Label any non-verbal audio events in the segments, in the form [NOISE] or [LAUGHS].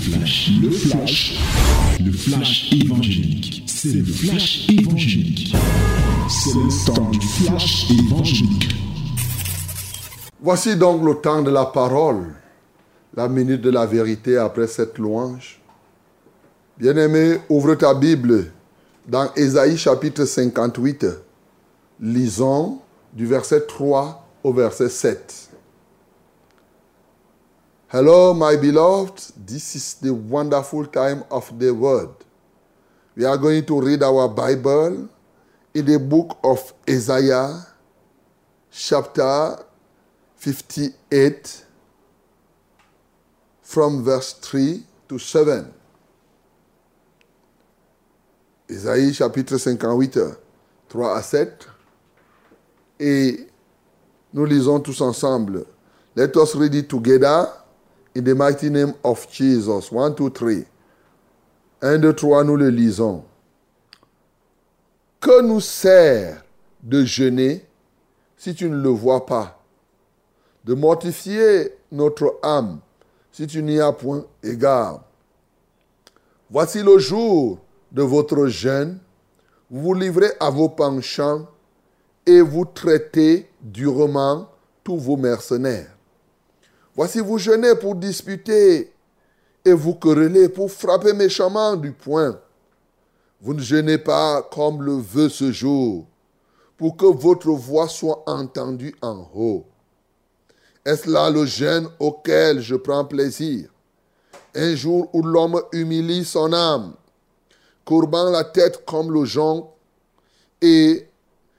flash, le flash, le flash évangélique. C'est le flash évangélique. C'est le temps du flash évangélique. Voici donc le temps de la parole, la minute de la vérité après cette louange. Bien-aimé, ouvre ta Bible dans Ésaïe chapitre 58. Lisons du verset 3 au verset 7. Hello, my beloved. This is the wonderful time of the word. We are going to read our Bible in the book of Isaiah, chapter 58, from verse 3 to 7. Isaïe chapitre 58, 3 à 7. Et nous lisons tous ensemble. Let us read it together in the mighty name of Jesus. One, two, three. Un, deux, trois, nous le lisons. Que nous sert de jeûner si tu ne le vois pas? De mortifier notre âme si tu n'y as point égard Voici le jour de votre jeûne. Vous vous livrez à vos penchants et vous traitez durement tous vos mercenaires. Voici vous jeûnez pour disputer et vous querellez pour frapper méchamment du poing. Vous ne jeûnez pas comme le veut ce jour, pour que votre voix soit entendue en haut. Est-ce là le jeûne auquel je prends plaisir? Un jour où l'homme humilie son âme, courbant la tête comme le jonc, et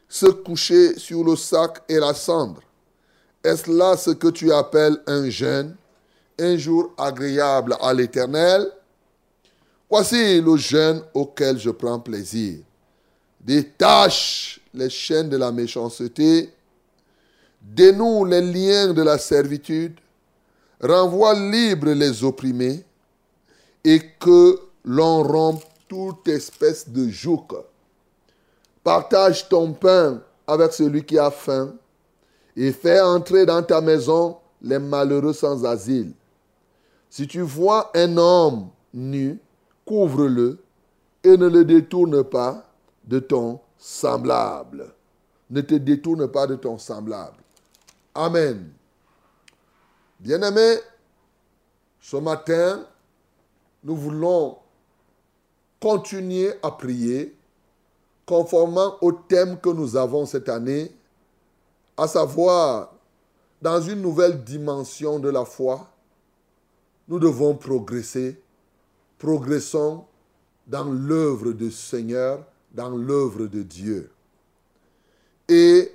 se coucher sur le sac et la cendre. Est-ce là ce que tu appelles un jeûne, un jour agréable à l'Éternel? Voici le jeûne auquel je prends plaisir. Détache les chaînes de la méchanceté, dénoue les liens de la servitude, renvoie libre les opprimés, et que l'on rompe toute espèce de joug. Partage ton pain avec celui qui a faim et fais entrer dans ta maison les malheureux sans asile. Si tu vois un homme nu, couvre-le et ne le détourne pas de ton semblable. Ne te détourne pas de ton semblable. Amen. Bien-aimés, ce matin, nous voulons continuer à prier conformément au thème que nous avons cette année, à savoir, dans une nouvelle dimension de la foi, nous devons progresser. Progressons dans l'œuvre du Seigneur, dans l'œuvre de Dieu. Et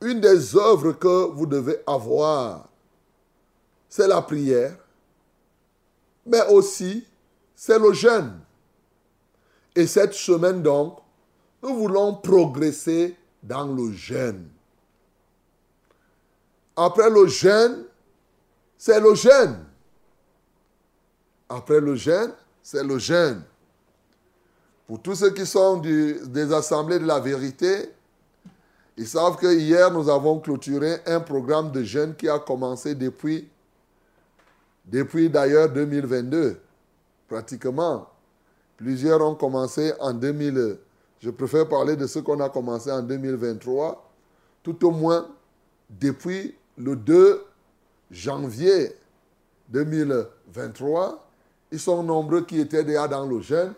une des œuvres que vous devez avoir, c'est la prière, mais aussi c'est le jeûne. Et cette semaine donc, nous voulons progresser dans le jeûne. Après le jeûne, c'est le jeûne. Après le jeûne, c'est le jeûne. Pour tous ceux qui sont des assemblées de la vérité, ils savent que hier, nous avons clôturé un programme de jeûne qui a commencé depuis, depuis d'ailleurs 2022, pratiquement. Plusieurs ont commencé en 2000. Je préfère parler de ce qu'on a commencé en 2023, tout au moins depuis le 2 janvier 2023. Ils sont nombreux qui étaient déjà dans le jeûne.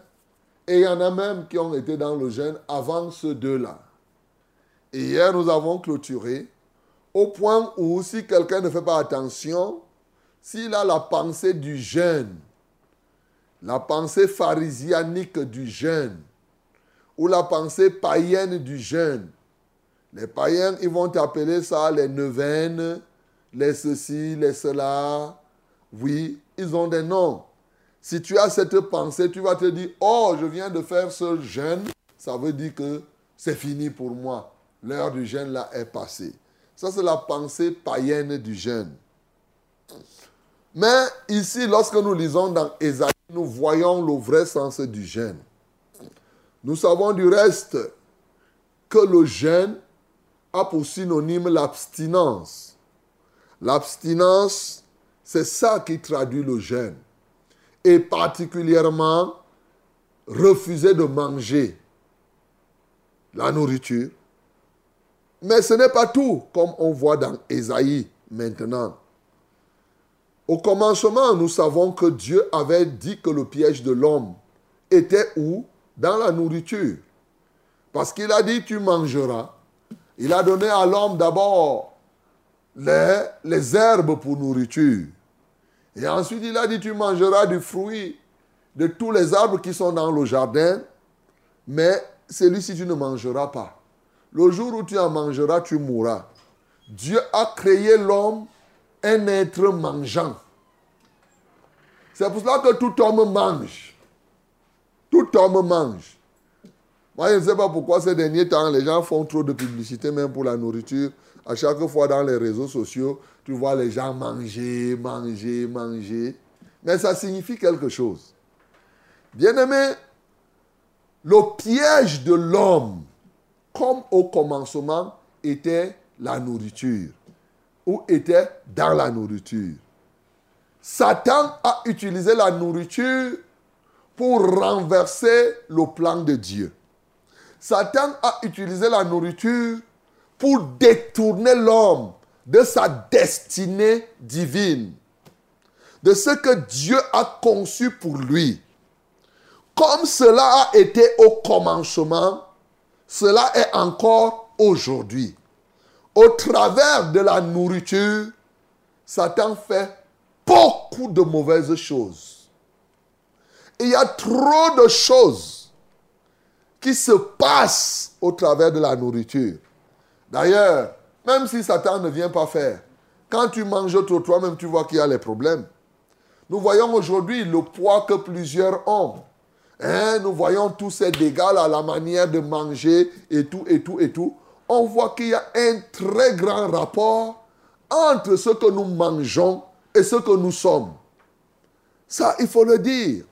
Et il y en a même qui ont été dans le jeûne avant ceux deux-là. Et hier, nous avons clôturé au point où si quelqu'un ne fait pas attention, s'il a la pensée du jeûne, la pensée pharisianique du jeûne, ou la pensée païenne du jeûne, les païens, ils vont appeler ça les neuvaines, les ceci, les cela. Oui, ils ont des noms. Si tu as cette pensée, tu vas te dire, oh, je viens de faire ce jeûne, ça veut dire que c'est fini pour moi. L'heure du jeûne là est passée. Ça, c'est la pensée païenne du jeûne. Mais ici, lorsque nous lisons dans Ésaïe, nous voyons le vrai sens du jeûne. Nous savons du reste que le jeûne a pour synonyme l'abstinence. L'abstinence, c'est ça qui traduit le jeûne. et particulièrement refusaient de manger la nourriture. Mais ce n'est pas tout, comme on voit dans Ésaïe maintenant. Au commencement, nous savons que Dieu avait dit que le piège de l'homme était où? Dans la nourriture. Parce qu'il a dit, tu mangeras. Il a donné à l'homme d'abord les, herbes pour nourriture. Et ensuite, il a dit, tu mangeras du fruit de tous les arbres qui sont dans le jardin, mais celui-ci, tu ne mangeras pas. Le jour où tu en mangeras, tu mourras. Dieu a créé l'homme un être mangeant. C'est pour cela que tout homme mange. Tout homme mange. Moi, je ne sais pas pourquoi ces derniers temps, les gens font trop de publicité, même pour la nourriture. À chaque fois dans les réseaux sociaux, tu vois les gens manger, manger, manger. Mais ça signifie quelque chose. Bien-aimé, le piège de l'homme, comme au commencement, était la nourriture, ou était dans la nourriture. Satan a utilisé la nourriture pour renverser le plan de Dieu. Satan a utilisé la nourriture pour détourner l'homme de sa destinée divine, de ce que Dieu a conçu pour lui. Comme cela a été au commencement, cela est encore aujourd'hui. Au travers de la nourriture, Satan fait beaucoup de mauvaises choses. Il y a trop de choses qui se passent au travers de la nourriture. D'ailleurs, même si Satan ne vient pas faire, quand tu manges toi-même, tu vois qu'il y a les problèmes. Nous voyons aujourd'hui le poids que plusieurs ont. Hein, nous voyons tous ces dégâts à la manière de manger et tout, et tout, et tout. On voit qu'il y a un très grand rapport entre ce que nous mangeons et ce que nous sommes. Ça, il faut le dire.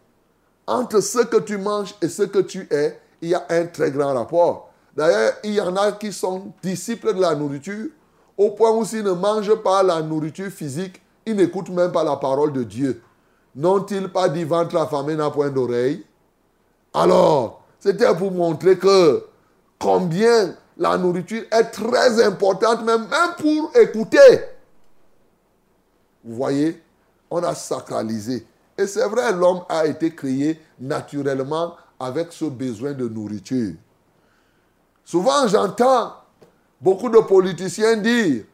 Entre ce que tu manges et ce que tu es, il y a un très grand rapport. D'ailleurs, il y en a qui sont disciples de la nourriture, au point où s'ils ne mangent pas la nourriture physique, ils n'écoutent même pas la parole de Dieu. N'ont-ils pas dit ventre affamé n'a point d'oreille? Alors, c'était pour montrer que combien la nourriture est très importante, même, même pour écouter. Vous voyez, on a sacralisé. Et c'est vrai, l'homme a été créé naturellement avec ce besoin de nourriture. Souvent, j'entends beaucoup de politiciens dire,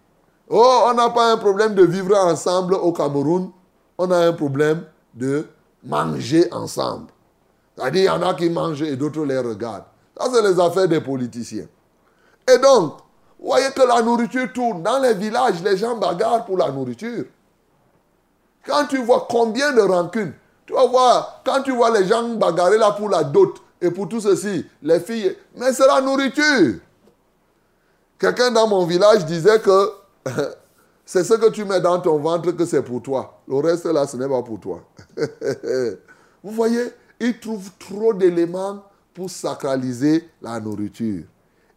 oh, on n'a pas un problème de vivre ensemble au Cameroun, on a un problème de manger ensemble. C'est-à-dire, il y en a qui mangent et d'autres les regardent. Ça, c'est les affaires des politiciens. Et donc, vous voyez que la nourriture tourne. Dans les villages, les gens bagarrent pour la nourriture. Quand tu vois combien de rancunes, tu vas voir, quand tu vois les gens bagarrer là pour la dot et pour tout ceci, les filles, mais c'est la nourriture. Quelqu'un dans mon village disait que [LAUGHS] c'est ce que tu mets dans ton ventre que c'est pour toi. Le reste là, ce n'est pas pour toi. [LAUGHS] Vous voyez, ils trouvent trop d'éléments pour sacraliser la nourriture.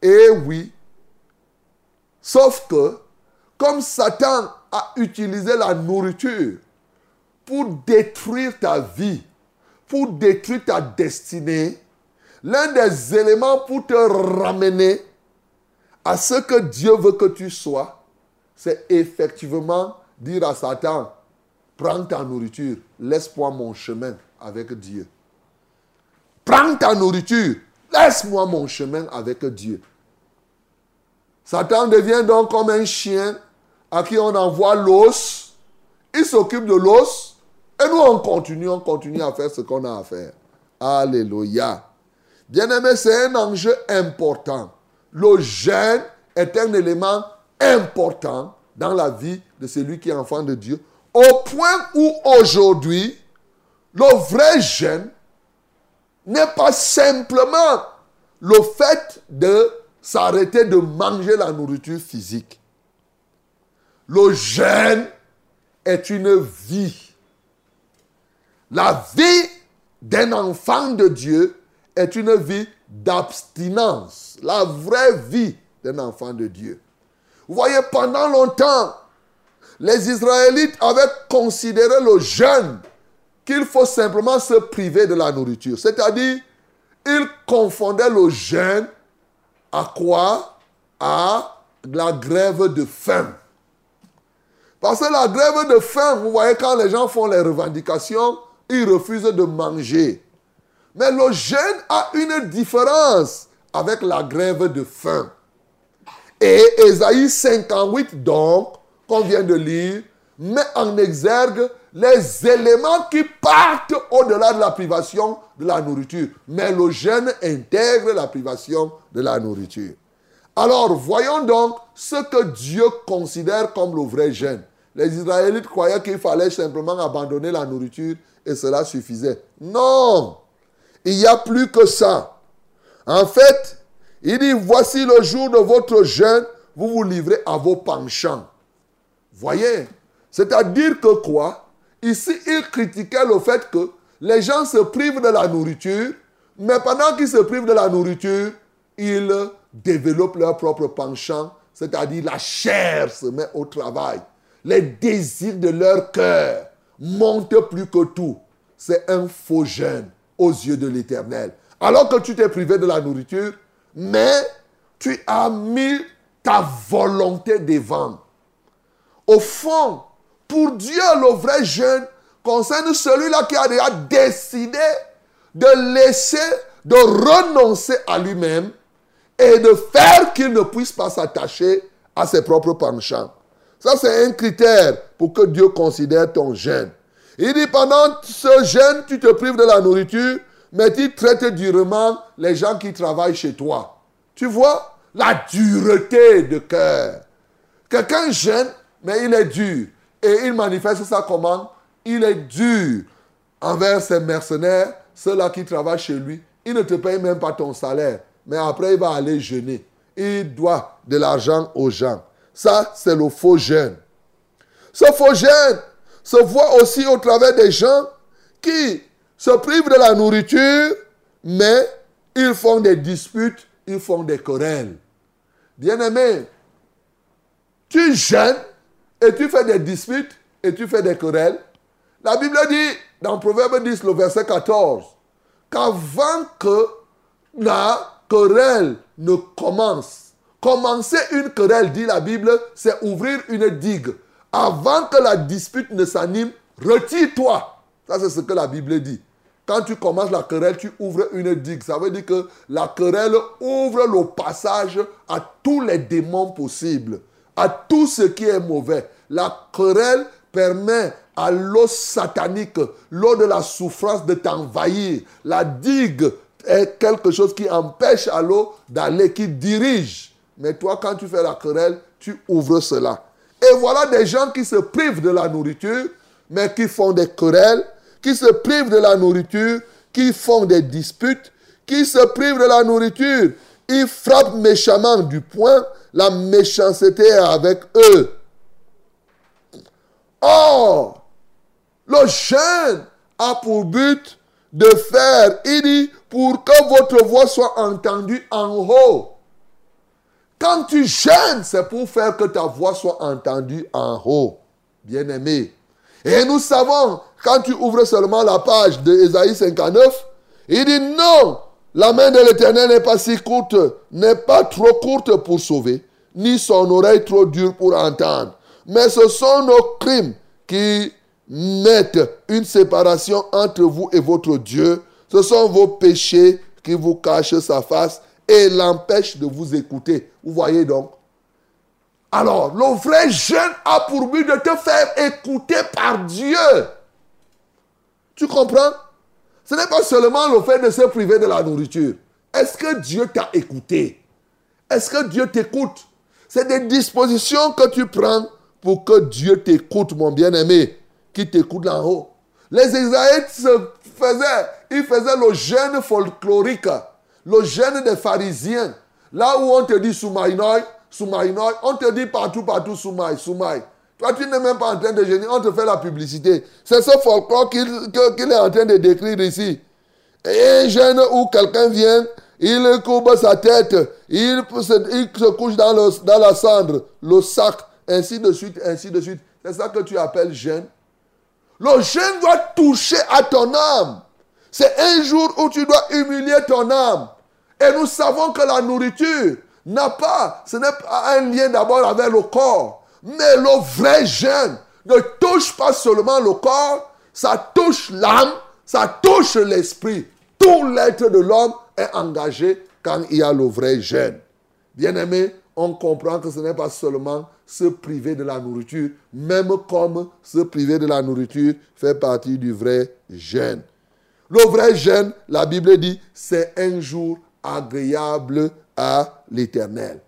Et oui, sauf que, comme Satan a utilisé la nourriture pour détruire ta vie, pour détruire ta destinée, l'un des éléments pour te ramener à ce que Dieu veut que tu sois, c'est effectivement dire à Satan, prends ta nourriture, laisse-moi mon chemin avec Dieu. Prends ta nourriture, laisse-moi mon chemin avec Dieu. Satan devient donc comme un chien à qui on envoie l'os. Il s'occupe de l'os et nous, on continue, on continue à faire ce qu'on a à faire. Alléluia. Bien-aimé, c'est un enjeu important. Le jeûne est un élément important dans la vie de celui qui est enfant de Dieu, au point où aujourd'hui, le vrai jeûne n'est pas simplement le fait de s'arrêter de manger la nourriture physique. Le jeûne est une vie la vie d'un enfant de Dieu est une vie d'abstinence. La vraie vie d'un enfant de Dieu. Vous voyez, pendant longtemps, les Israélites avaient considéré le jeûne qu'il faut simplement se priver de la nourriture. C'est-à-dire, il confondait le jeûne à quoi? À la grève de faim. Parce que la grève de faim, vous voyez, quand les gens font les revendications, ils refusent de manger. Mais le jeûne a une différence avec la grève de faim. Et Ésaïe 58, donc, qu'on vient de lire, met en exergue les éléments qui partent au-delà de la privation de la nourriture. Mais le jeûne intègre la privation de la nourriture. Alors, voyons donc ce que Dieu considère comme le vrai jeûne. Les Israélites croyaient qu'il fallait simplement abandonner la nourriture et cela suffisait. Non, il y a plus que ça. En fait, il dit, voici le jour de votre jeûne, vous vous livrez à vos penchants. Voyez, c'est-à-dire que quoi? Ici, il critiquait le fait que les gens se privent de la nourriture, mais pendant qu'ils se privent de la nourriture, ils développent leur propre penchant, c'est-à-dire la chair se met au travail. Les désirs de leur cœur montent plus que tout. C'est un faux jeûne aux yeux de l'Éternel. Alors que tu t'es privé de la nourriture, mais tu as mis ta volonté devant. Au fond, pour Dieu, le vrai jeûne concerne celui-là qui a déjà décidé de laisser, de renoncer à lui-même et de faire qu'il ne puisse pas s'attacher à ses propres penchants. Ça, c'est un critère pour que Dieu considère ton jeûne. Il dit, pendant ce jeûne, tu te prives de la nourriture, mais tu traites durement les gens qui travaillent chez toi. Tu vois la dureté de cœur. Quelqu'un jeûne, mais il est dur. Et il manifeste ça comment? Il est dur envers ses mercenaires, ceux-là qui travaillent chez lui. Il ne te paye même pas ton salaire. Mais après, il va aller jeûner. Il doit de l'argent aux gens. Ça, c'est le faux jeûne. Ce faux jeûne se voit aussi au travers des gens qui se privent de la nourriture, mais ils font des disputes, ils font des querelles. Bien-aimé, tu jeûnes et tu fais des disputes et tu fais des querelles. La Bible dit dans Proverbe 10, le verset 14, qu'avant que la querelle ne commence, commencer une querelle, dit la Bible, c'est ouvrir une digue. Avant que la dispute ne s'anime, retire-toi. Ça, c'est ce que la Bible dit. Quand tu commences la querelle, tu ouvres une digue. Ça veut dire que la querelle ouvre le passage à tous les démons possibles à tout ce qui est mauvais. La querelle permet à l'eau satanique, l'eau de la souffrance de t'envahir. La digue est quelque chose qui empêche à l'eau d'aller, qui dirige. Mais toi, quand tu fais la querelle, tu ouvres cela. Et voilà des gens qui se privent de la nourriture, mais qui font des querelles, qui se privent de la nourriture, qui font des disputes, qui se privent de la nourriture. Ils frappent méchamment du poing la méchanceté avec eux. Or, le jeûne a pour but de faire, il dit, pour que votre voix soit entendue en haut. Quand tu jeûnes, c'est pour faire que ta voix soit entendue en haut. Bien-aimé. Et nous savons, quand tu ouvres seulement la page de Ésaïe 59, il dit non, la main de l'Éternel n'est pas si courte, n'est pas trop courte pour sauver, ni son oreille trop dure pour entendre. Mais ce sont nos crimes qui mettent une séparation entre vous et votre Dieu. Ce sont vos péchés qui vous cachent sa face et l'empêchent de vous écouter. Vous voyez donc Alors, le vrai jeûne a pour but de te faire écouter par Dieu. Tu comprends? Ce n'est pas seulement le fait de se priver de la nourriture. Est-ce que Dieu t'a écouté? Est-ce que Dieu t'écoute? C'est des dispositions que tu prends pour que Dieu t'écoute, mon bien-aimé, qui t'écoute là haut. Les Israélites se faisaient, ils faisaient le jeûne folklorique, le jeûne des pharisiens. Là où on te dit Soumaïnoï, Soumaïnoï, on te dit partout, partout Soumaï, Soumaï. Toi, tu n'es même pas en train de jeûner, on te fait la publicité. C'est ce folklore qu'il est en train de décrire ici. Et un jeûne où quelqu'un vient, il courbe sa tête, il se, couche dans, dans la cendre, le sac, ainsi de suite, ainsi de suite. C'est ça que tu appelles jeûne. Le jeûne doit toucher à ton âme. C'est un jour où tu dois humilier ton âme. Et nous savons que la nourriture n'a pas, ce n'est pas un lien d'abord avec le corps. Mais le vrai jeûne ne touche pas seulement le corps, ça touche l'âme, ça touche l'esprit. Tout l'être de l'homme est engagé quand il y a le vrai jeûne. Bien-aimé, on comprend que ce n'est pas seulement se priver de la nourriture, même comme se priver de la nourriture fait partie du vrai jeûne. Le vrai jeûne, la Bible dit, c'est un jour agréable à l'Éternel.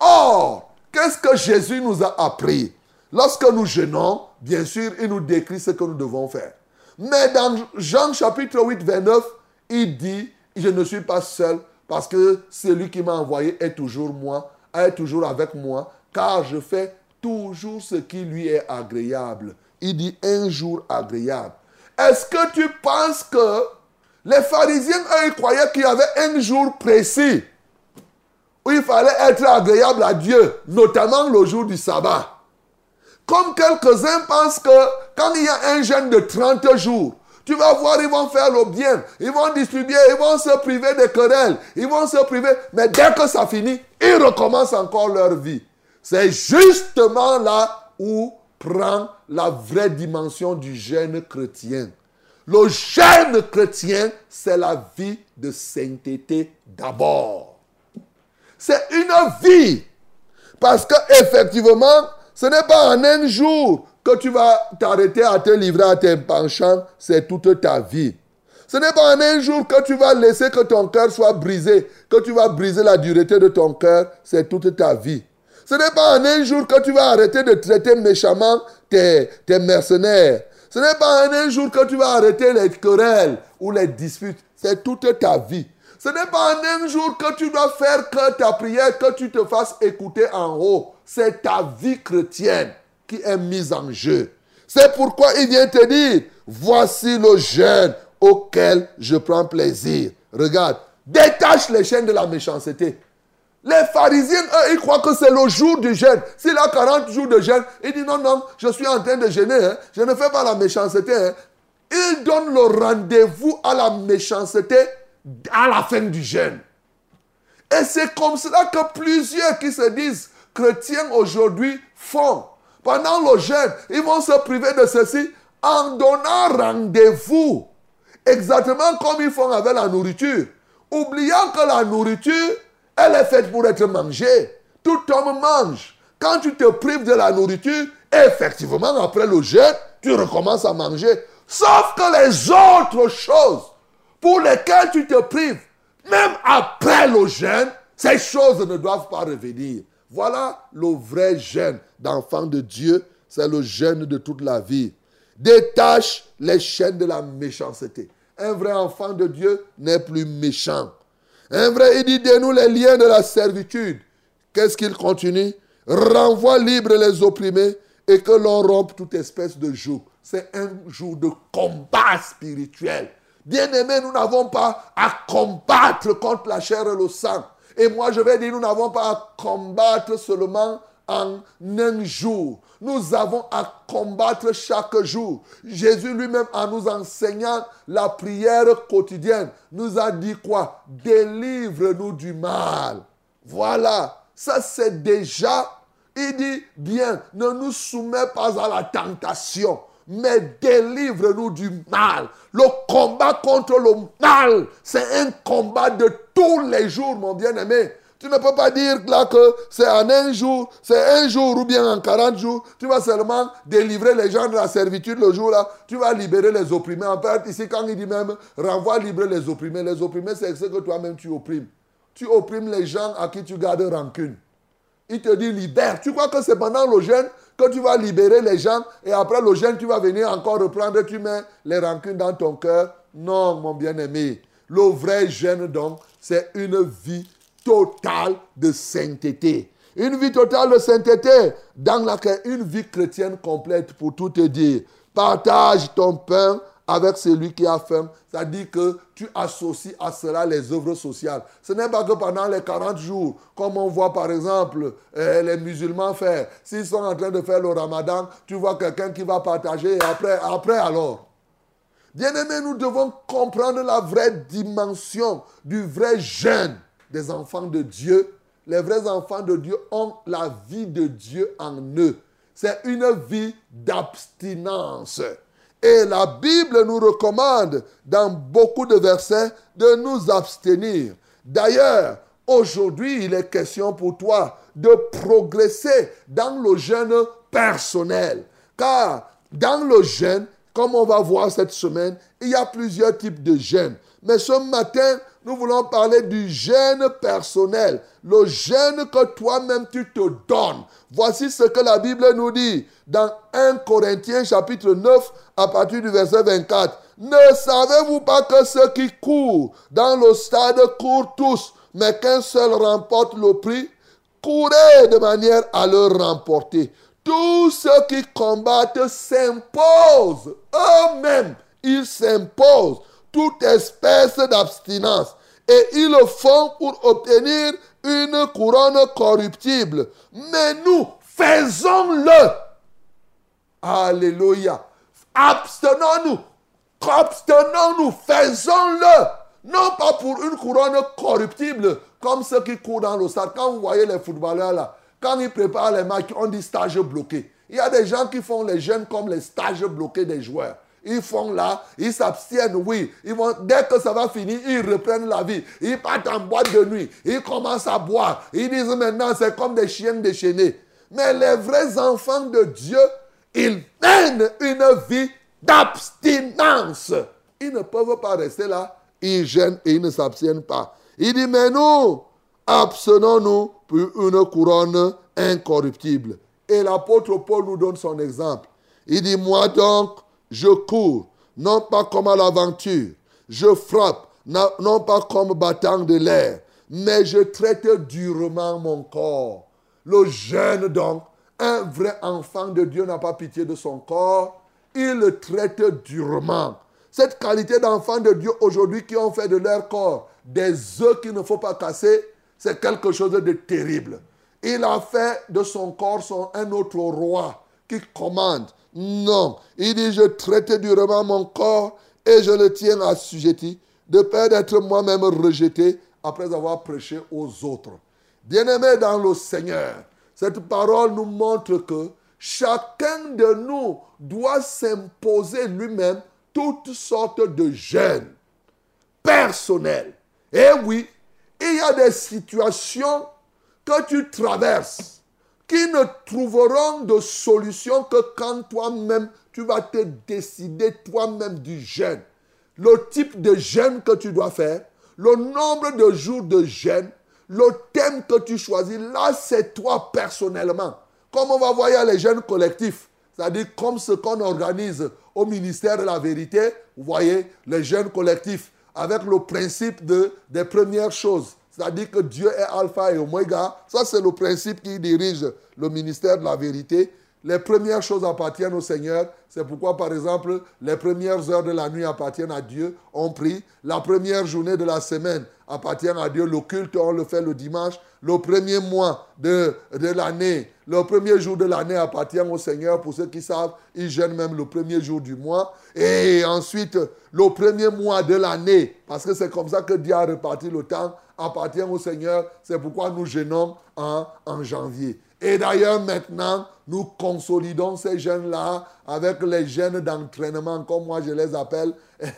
Or, qu'est-ce que Jésus nous a appris? Lorsque nous jeûnons, bien sûr, il nous décrit ce que nous devons faire. Mais dans Jean chapitre 8, 29, il dit, je ne suis pas seul parce que celui qui m'a envoyé est toujours moi, est toujours avec moi, car je fais toujours ce qui lui est agréable. Il dit un jour agréable. Est-ce que tu penses que les pharisiens, eux, ils croyaient qu'il y avait un jour précis où il fallait être agréable à Dieu, notamment le jour du sabbat Comme quelques-uns pensent que quand il y a un jeûne de 30 jours, tu vas voir, ils vont faire le bien, ils vont distribuer, ils vont se priver des querelles, ils vont se priver, mais dès que ça finit, ils recommencent encore leur vie. C'est justement là où prend la vraie dimension du jeûne chrétien. Le jeûne chrétien, c'est la vie de sainteté d'abord. C'est une vie. Parce que effectivement, ce n'est pas en un jour que tu vas t'arrêter à te livrer à tes penchants, c'est toute ta vie. Ce n'est pas en un jour que tu vas laisser que ton cœur soit brisé, que tu vas briser la dureté de ton cœur, c'est toute ta vie. Ce n'est pas en un jour que tu vas arrêter de traiter méchamment tes, tes mercenaires. Ce n'est pas en un jour que tu vas arrêter les querelles ou les disputes. C'est toute ta vie. Ce n'est pas en un jour que tu dois faire que ta prière, que tu te fasses écouter en haut. C'est ta vie chrétienne qui est mise en jeu. C'est pourquoi il vient te dire, voici le jeûne auquel je prends plaisir. Regarde, détache les chaînes de la méchanceté. Les pharisiens, eux, ils croient que c'est le jour du jeûne. S'il a 40 jours de jeûne, il dit non, non, je suis en train de jeûner. Hein. Je ne fais pas la méchanceté. Hein. Il donne le rendez-vous à la méchanceté à la fin du jeûne. Et c'est comme cela que plusieurs qui se disent chrétiens aujourd'hui font. Pendant le jeûne, ils vont se priver de ceci en donnant rendez-vous. Exactement comme ils font avec la nourriture. Oubliant que la nourriture, elle est faite pour être mangée. Tout homme mange. Quand tu te prives de la nourriture, effectivement, après le jeûne, tu recommences à manger. Sauf que les autres choses pour lesquelles tu te prives, même après le jeûne, ces choses ne doivent pas revenir. Voilà le vrai jeûne d'enfant de Dieu. C'est le jeûne de toute la vie. Détache les chaînes de la méchanceté. Un vrai enfant de Dieu n'est plus méchant. Un vrai, il dit, de nous les liens de la servitude. Qu'est-ce qu'il continue? Renvoie libre les opprimés et que l'on rompe toute espèce de joug. C'est un jour de combat spirituel. Bien-aimés, nous n'avons pas à combattre contre la chair et le sang. Et moi, je vais dire, nous n'avons pas à combattre seulement en un jour. Nous avons à combattre chaque jour. Jésus lui-même, en nous enseignant la prière quotidienne, nous a dit quoi? Délivre-nous du mal. Voilà, ça c'est déjà, il dit, bien, ne nous soumets pas à la tentation, mais délivre-nous du mal. Le combat contre le mal, c'est un combat de tous les jours, mon bien-aimé. Tu ne peux pas dire là que c'est en un jour, c'est un jour ou bien en 40 jours, tu vas seulement délivrer les gens de la servitude le jour-là, tu vas libérer les opprimés. En fait, ici, quand il dit même renvoie libre les opprimés, les opprimés, c'est ce que toi-même tu opprimes. Tu opprimes les gens à qui tu gardes rancune. Il te dit libère. Tu crois que c'est pendant le jeûne que tu vas libérer les gens et après le jeûne, tu vas venir encore reprendre, tu mets les rancunes dans ton cœur? Non, mon bien-aimé. Le vrai jeûne, donc, c'est une vie totale de sainteté. Une vie totale de sainteté dans laquelle une vie chrétienne complète pour tout te dire. Partage ton pain avec celui qui a faim. Dit que tu associes à cela les œuvres sociales. Ce n'est pas que pendant les 40 jours, comme on voit par exemple euh, les musulmans faire, s'ils sont en train de faire le ramadan, tu vois quelqu'un qui va partager et après, après alors. Bien-aimés, nous devons comprendre la vraie dimension du vrai jeûne des enfants de Dieu. Les vrais enfants de Dieu ont la vie de Dieu en eux. C'est une vie d'abstinence. Et la Bible nous recommande dans beaucoup de versets de nous abstenir. D'ailleurs, aujourd'hui, il est question pour toi de progresser dans le jeûne personnel. Car dans le jeûne, comme on va voir cette semaine, il y a plusieurs types de jeûne. Mais ce matin, nous voulons parler du jeûne personnel. Le jeûne que toi-même tu te donnes. Voici ce que la Bible nous dit dans 1 Corinthiens chapitre 9 à partir du verset 24. Ne savez-vous pas que ceux qui courent dans le stade courent tous, mais qu'un seul remporte le prix? Courez de manière à le remporter. Tous ceux qui combattent s'imposent eux-mêmes. Ils s'imposent toute espèce d'abstinence. Et ils le font pour obtenir une couronne corruptible. Mais nous, faisons-le. Alléluia. Abstenons-nous. Abstenons-nous. Faisons-le. Non pas pour une couronne corruptible, comme ceux qui courent dans le stade. Quand vous voyez les footballeurs là, quand ils préparent les matchs, on dit stage bloqué. Il y a des gens qui font les jeunes comme les stages bloqués des joueurs. Ils font là, ils s'abstiennent, oui. Ils vont, dès que ça va finir, ils reprennent la vie. Ils partent en boîte de nuit. Ils commencent à boire. Ils disent maintenant, c'est comme des chiens déchaînés. Mais les vrais enfants de Dieu, ils mènent une vie d'abstinence. Ils ne peuvent pas rester là. Ils gênent et ils ne s'abstiennent pas. Il dit, mais nous, abstenons-nous pour une couronne incorruptible. Et l'apôtre Paul nous donne son exemple. Il dit, moi donc, je cours, non pas comme à l'aventure. Je frappe, non pas comme battant de l'air, mais je traite durement mon corps. Le jeune donc, un vrai enfant de Dieu n'a pas pitié de son corps, il le traite durement. Cette qualité d'enfant de Dieu aujourd'hui qui ont fait de leur corps des œufs qu'il ne faut pas casser, c'est quelque chose de terrible. Il a fait de son corps un autre roi qui commande. Non, il dit, je traite durement mon corps et je le tiens assujetti, de peur d'être moi-même rejeté après avoir prêché aux autres. Bien-aimés dans le Seigneur, cette parole nous montre que chacun de nous doit s'imposer lui-même toutes sortes de jeûnes personnels. Et oui, il y a des situations que tu traverses qui ne trouveront de solution que quand toi-même, tu vas te décider toi-même du jeûne. Le type de jeûne que tu dois faire, le nombre de jours de jeûne, le thème que tu choisis, là, c'est toi personnellement. Comme on va voir les jeûnes collectifs, c'est-à-dire comme ce qu'on organise au ministère de la vérité, vous voyez, les jeûnes collectifs, avec le principe de, des premières choses. C'est-à-dire que Dieu est alpha et oméga. Ça, c'est le principe qui dirige le ministère de la vérité. Les premières choses appartiennent au Seigneur. C'est pourquoi, par exemple, les premières heures de la nuit appartiennent à Dieu. On prie. La première journée de la semaine appartient à Dieu. Le culte, on le fait le dimanche. Le premier mois de, de l'année, le premier jour de l'année appartient au Seigneur. Pour ceux qui savent, ils gênent même le premier jour du mois. Et ensuite, le premier mois de l'année, parce que c'est comme ça que Dieu a reparti le temps, appartient au Seigneur. C'est pourquoi nous gênons en, en janvier. Et d'ailleurs, maintenant, nous consolidons ces jeunes-là avec les jeunes d'entraînement, comme moi je les appelle, [LAUGHS]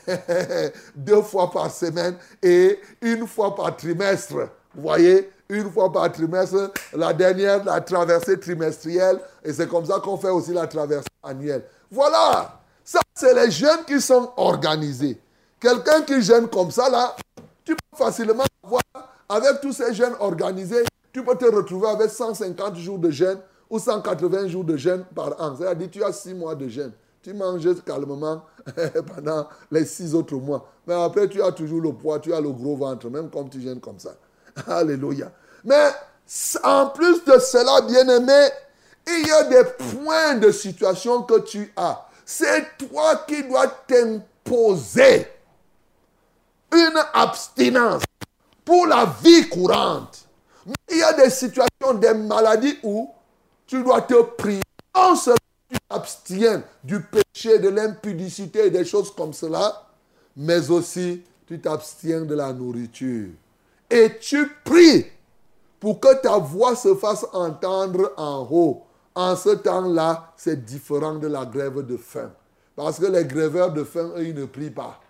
deux fois par semaine et une fois par trimestre. Vous voyez, une fois par trimestre, la dernière, la traversée trimestrielle, et c'est comme ça qu'on fait aussi la traversée annuelle. Voilà, ça c'est les jeunes qui sont organisés. Quelqu'un qui gêne comme ça, là, tu peux facilement voir, avec tous ces jeunes organisés, tu peux te retrouver avec 150 jours de jeûne ou 180 jours de jeûne par an. C'est-à-dire tu as 6 mois de jeûne. Tu manges calmement [LAUGHS] pendant les 6 autres mois. Mais après, tu as toujours le poids, tu as le gros ventre, même comme tu jeûnes comme ça. [LAUGHS] Alléluia. Mais en plus de cela, bien-aimé, il y a des points de situation que tu as. C'est toi qui dois t'imposer imposer une abstinence pour la vie courante. Mais il y a des situations, des maladies où tu dois te prier. Non seulement tu t'abstiens du péché, de l'impudicité et des choses comme cela, mais aussi tu t'abstiens de la nourriture. Et tu pries pour que ta voix se fasse entendre en haut. En ce temps-là, c'est différent de la grève de faim. Parce que les grèveurs de faim, eux, ils ne prient pas.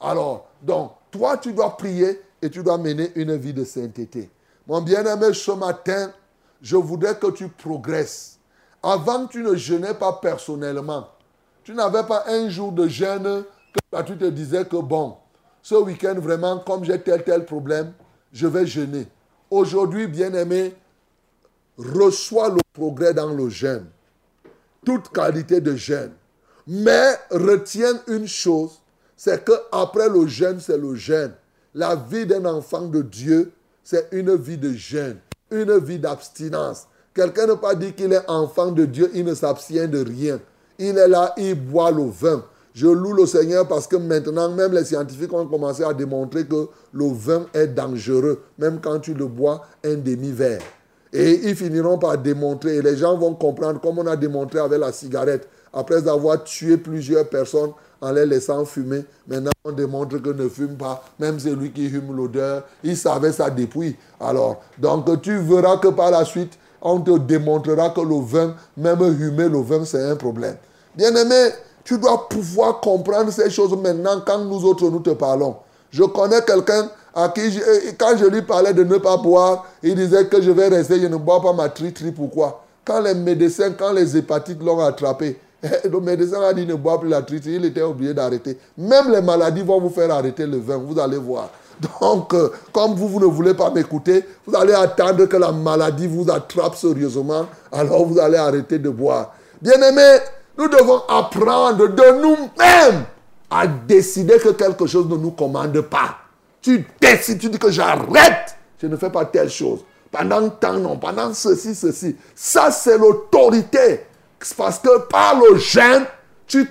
Alors, donc, toi, tu dois prier et tu dois mener une vie de sainteté. Mon bien-aimé, ce matin, je voudrais que tu progresses. Avant, tu ne jeûnais pas personnellement. Tu n'avais pas un jour de jeûne que tu te disais que bon, ce week-end, vraiment, comme j'ai tel, tel problème, je vais jeûner. Aujourd'hui, bien-aimé, reçois le progrès dans le jeûne. Toute qualité de jeûne. Mais retiens une chose, c'est que après le jeûne, c'est le jeûne. La vie d'un enfant de Dieu, c'est une vie de jeûne, une vie d'abstinence. Quelqu'un ne pas dire qu'il est enfant de Dieu, il ne s'abstient de rien. Il est là, il boit le vin. Je loue le Seigneur parce que maintenant, même les scientifiques ont commencé à démontrer que le vin est dangereux, même quand tu le bois un demi-verre. Et ils finiront par démontrer, et les gens vont comprendre, comme on a démontré avec la cigarette, après avoir tué plusieurs personnes en les laissant fumer, maintenant on démontre que ne fume pas, même celui qui fume l'odeur, il savait ça depuis. Alors, donc tu verras que par la suite, on te démontrera que le vin, même humer le vin, c'est un problème. Bien aimé, tu dois pouvoir comprendre ces choses maintenant quand nous autres nous te parlons. Je connais quelqu'un à qui, quand je lui parlais de ne pas boire, il disait que je vais rester, je ne bois pas ma tri-tri. Pourquoi? Quand les médecins, quand les hépatites l'ont attrapé, le médecin a dit ne bois plus la tri-tri, il était obligé d'arrêter. Même les maladies vont vous faire arrêter le vin, vous allez voir. Donc, euh, comme vous, vous ne voulez pas m'écouter, vous allez attendre que la maladie vous attrape sérieusement, alors vous allez arrêter de boire. Bien-aimés, nous devons apprendre de nous-mêmes à décider que quelque chose ne nous commande pas. Tu décides, tu dis que j'arrête, je ne fais pas telle chose. Pendant tant, non, pendant ceci, ceci. Ça, c'est l'autorité. Parce que par le jeûne, tu,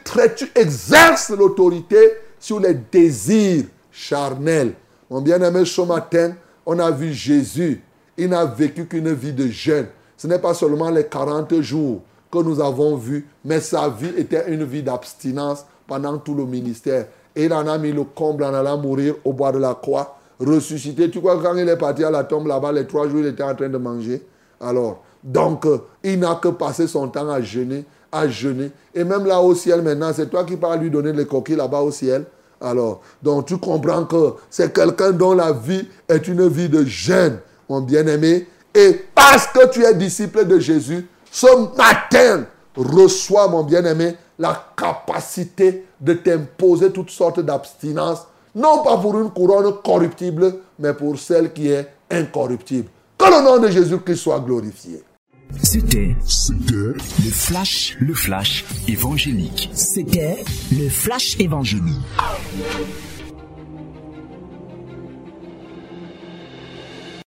exerces l'autorité sur les désirs charnels. Mon bien-aimé, ce matin, on a vu Jésus. Il n'a vécu qu'une vie de jeûne. Ce n'est pas seulement les 40 jours que nous avons vu, mais sa vie était une vie d'abstinence pendant tout le ministère. Et il en a mis le comble en allant mourir au bois de la croix, ressuscité. Tu crois quand il est parti à la tombe là-bas, les trois jours, il était en train de manger? Alors, donc, euh, il n'a que passé son temps à jeûner, à jeûner. Et même là au ciel maintenant, c'est toi qui vas lui donner les coquilles là-bas au ciel. Alors, donc tu comprends que c'est quelqu'un dont la vie est une vie de jeûne, mon bien-aimé. Et parce que tu es disciple de Jésus, ce matin, reçois, mon bien-aimé, la capacité de t'imposer toutes sortes d'abstinences, non pas pour une couronne corruptible, mais pour celle qui est incorruptible. Que le nom de Jésus-Christ soit glorifié. C'était le flash, le flash évangélique. C'était le flash évangélique.